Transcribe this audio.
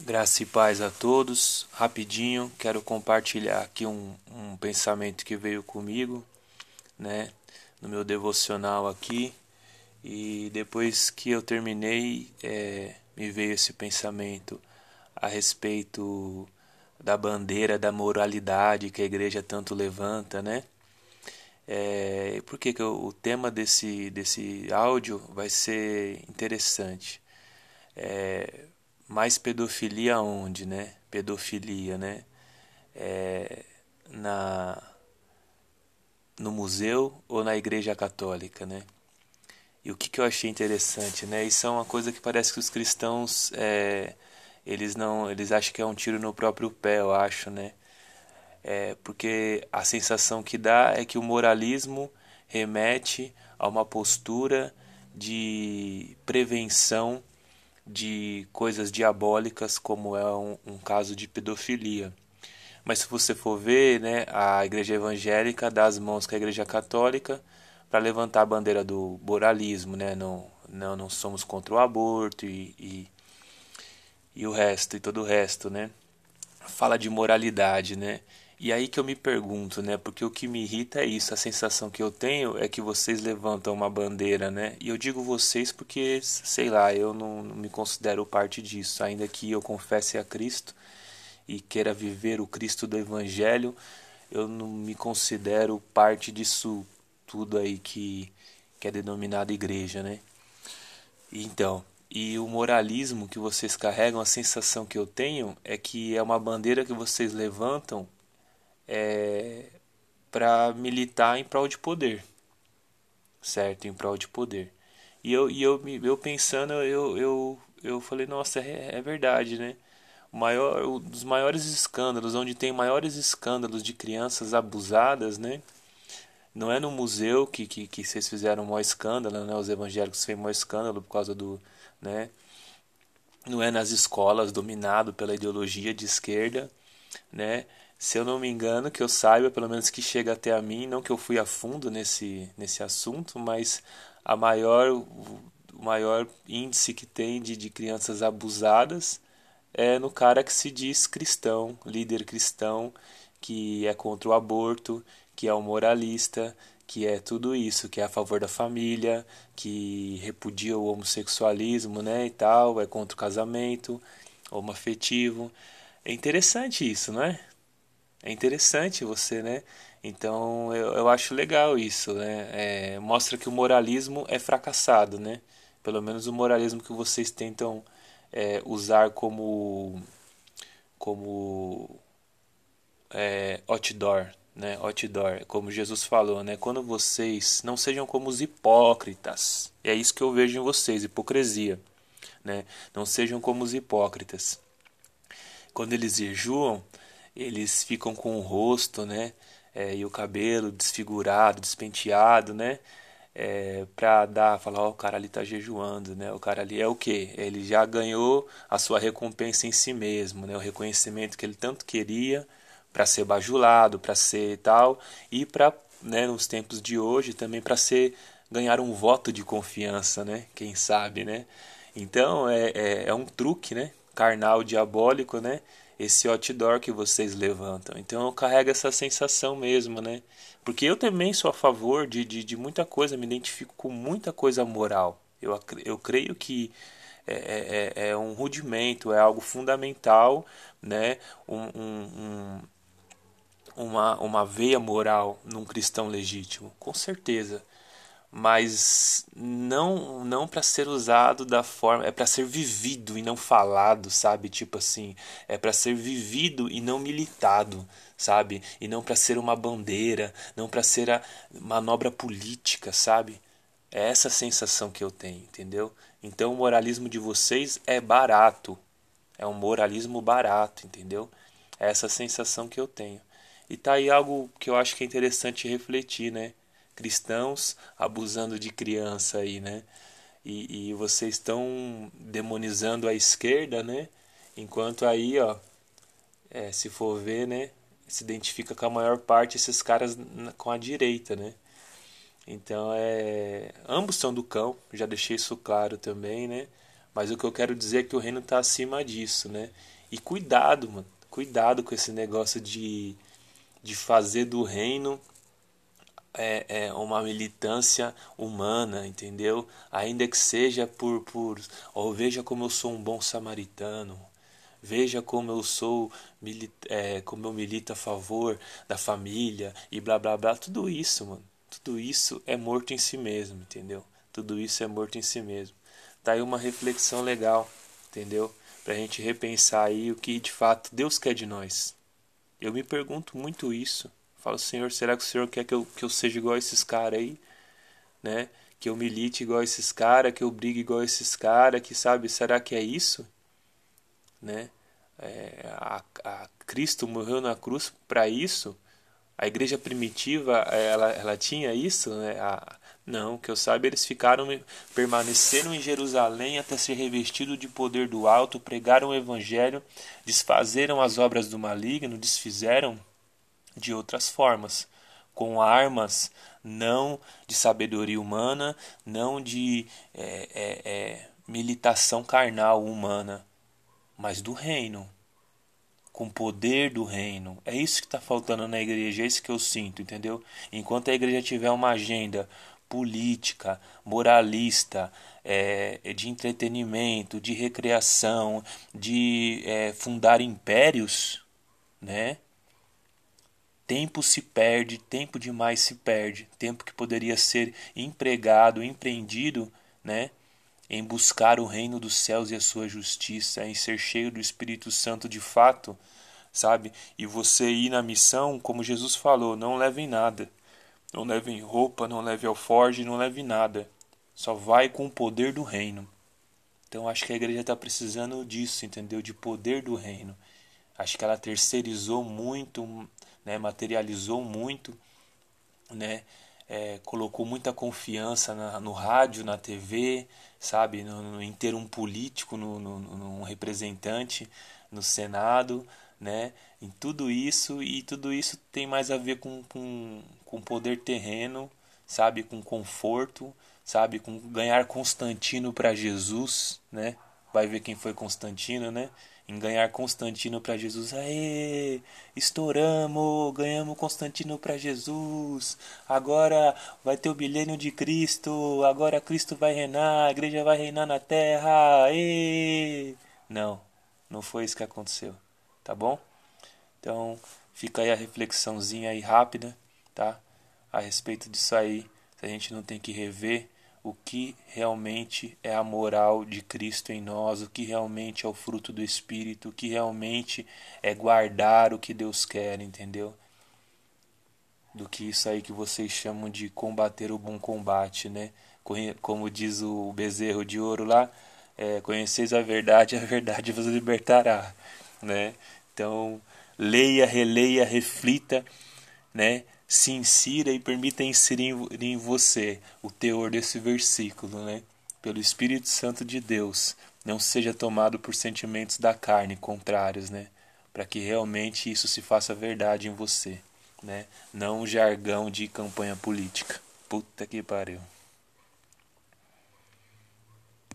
Graça e paz a todos. Rapidinho, quero compartilhar aqui um, um pensamento que veio comigo, né, no meu devocional aqui. E depois que eu terminei, é, me veio esse pensamento a respeito da bandeira da moralidade que a igreja tanto levanta, né? É, por que, que o tema desse, desse áudio vai ser interessante? É, mais pedofilia onde, né? Pedofilia, né? É, na no museu ou na igreja católica, né? E o que, que eu achei interessante, né? Isso é uma coisa que parece que os cristãos é, eles não eles acham que é um tiro no próprio pé, eu acho, né? É, porque a sensação que dá é que o moralismo remete a uma postura de prevenção de coisas diabólicas, como é um, um caso de pedofilia. Mas se você for ver, né, a igreja evangélica dá as mãos com a igreja católica para levantar a bandeira do moralismo, né? Não, não, não somos contra o aborto e, e, e o resto, e todo o resto, né? Fala de moralidade, né? E aí que eu me pergunto, né? Porque o que me irrita é isso, a sensação que eu tenho é que vocês levantam uma bandeira, né? E eu digo vocês porque, sei lá, eu não, me considero parte disso, ainda que eu confesse a Cristo e queira viver o Cristo do Evangelho, eu não me considero parte disso tudo aí que, que é denominado igreja, né? Então, e o moralismo que vocês carregam, a sensação que eu tenho é que é uma bandeira que vocês levantam é, para militar em prol de poder, certo? Em prol de poder. E eu, e eu, eu pensando, eu, eu, eu falei, nossa, é, é verdade, né? O maior, um dos maiores escândalos, onde tem maiores escândalos de crianças abusadas, né? Não é no museu que, que, que vocês fizeram o maior escândalo, né? Os evangélicos fez o maior escândalo por causa do, né? Não é nas escolas dominado pela ideologia de esquerda, né? Se eu não me engano, que eu saiba, pelo menos que chega até a mim, não que eu fui a fundo nesse, nesse assunto, mas a maior, o maior índice que tem de, de crianças abusadas é no cara que se diz cristão, líder cristão, que é contra o aborto, que é um moralista, que é tudo isso, que é a favor da família, que repudia o homossexualismo, né, e tal, é contra o casamento homoafetivo. É interessante isso, não é? É interessante você, né? Então eu, eu acho legal isso, né? É, mostra que o moralismo é fracassado, né? Pelo menos o moralismo que vocês tentam é, usar como como é, outdoor, né? Outdoor, como Jesus falou, né? Quando vocês não sejam como os hipócritas, é isso que eu vejo em vocês, hipocrisia, né? Não sejam como os hipócritas. Quando eles jejuam, eles ficam com o rosto, né? É, e o cabelo desfigurado, despenteado, né? É, para dar, falar, ó, oh, o cara ali tá jejuando, né? O cara ali é o quê? Ele já ganhou a sua recompensa em si mesmo, né? O reconhecimento que ele tanto queria para ser bajulado, para ser tal, e para, né, nos tempos de hoje também para ser ganhar um voto de confiança, né? Quem sabe, né? Então é, é, é um truque, né? Carnal, diabólico, né? Esse outdoor que vocês levantam. Então eu carrego essa sensação mesmo, né? Porque eu também sou a favor de, de, de muita coisa, me identifico com muita coisa moral. Eu, eu creio que é, é, é, é um rudimento, é algo fundamental, né? Um, um, um, uma, uma veia moral num cristão legítimo, com certeza mas não não para ser usado da forma é para ser vivido e não falado sabe? Tipo assim é para ser vivido e não militado sabe? E não para ser uma bandeira não para ser a manobra política sabe? É essa sensação que eu tenho entendeu? Então o moralismo de vocês é barato. É um moralismo barato entendeu? É essa sensação que eu tenho. E tá aí algo que eu acho que é interessante refletir né cristãos abusando de criança aí, né? E, e vocês estão demonizando a esquerda, né? Enquanto aí, ó, é, se for ver, né? Se identifica com a maior parte esses caras com a direita, né? Então é. Ambos são do cão, já deixei isso claro também, né? Mas o que eu quero dizer é que o reino está acima disso, né? E cuidado, mano. Cuidado com esse negócio de, de fazer do reino é, é uma militância humana, entendeu? Ainda que seja por, por oh, veja como eu sou um bom samaritano, veja como eu sou, é, como eu milito a favor da família e blá blá blá, tudo isso, mano, tudo isso é morto em si mesmo, entendeu? Tudo isso é morto em si mesmo. Tá aí uma reflexão legal, entendeu? Pra gente repensar aí o que de fato Deus quer de nós. Eu me pergunto muito isso. Falo, Senhor, será que o Senhor quer que eu, que eu seja igual a esses caras aí? Né? Que eu milite igual a esses caras, que eu brigue igual a esses caras, que sabe, será que é isso? Né? É, a, a Cristo morreu na cruz para isso? A igreja primitiva, ela, ela tinha isso? Né? A, não, que eu saiba, eles ficaram, permaneceram em Jerusalém até ser revestido de poder do alto, pregaram o evangelho, desfazeram as obras do maligno, desfizeram de outras formas, com armas não de sabedoria humana, não de é, é, é, militação carnal humana, mas do reino, com poder do reino. É isso que está faltando na igreja, é isso que eu sinto, entendeu? Enquanto a igreja tiver uma agenda política, moralista, é, de entretenimento, de recreação, de é, fundar impérios, né? Tempo se perde, tempo demais se perde, tempo que poderia ser empregado, empreendido, né? Em buscar o reino dos céus e a sua justiça, em ser cheio do Espírito Santo de fato, sabe? E você ir na missão, como Jesus falou, não levem nada. Não levem roupa, não leve alforge, não leve nada. Só vai com o poder do reino. Então acho que a igreja está precisando disso, entendeu? De poder do reino. Acho que ela terceirizou muito né, materializou muito, né, é, colocou muita confiança na, no rádio, na TV, sabe, no, no, em ter um político, no, no, representante no Senado, né, em tudo isso e tudo isso tem mais a ver com, com, com poder terreno, sabe, com conforto, sabe, com ganhar Constantino para Jesus, né, vai ver quem foi Constantino, né, em ganhar Constantino para Jesus. Aê, estouramos, ganhamos Constantino para Jesus. Agora vai ter o milênio de Cristo. Agora Cristo vai reinar, a igreja vai reinar na terra. Aê! Não, não foi isso que aconteceu, tá bom? Então, fica aí a reflexãozinha aí rápida, tá? A respeito disso aí, se a gente não tem que rever o que realmente é a moral de Cristo em nós, o que realmente é o fruto do Espírito, o que realmente é guardar o que Deus quer, entendeu? Do que isso aí que vocês chamam de combater o bom combate, né? Como diz o bezerro de ouro lá, é, conheceis a verdade, a verdade vos libertará, né? Então, leia, releia, reflita, né? Se insira e permita inserir em você o teor desse versículo, né? Pelo Espírito Santo de Deus, não seja tomado por sentimentos da carne contrários, né? Para que realmente isso se faça verdade em você, né? Não um jargão de campanha política. Puta que pariu.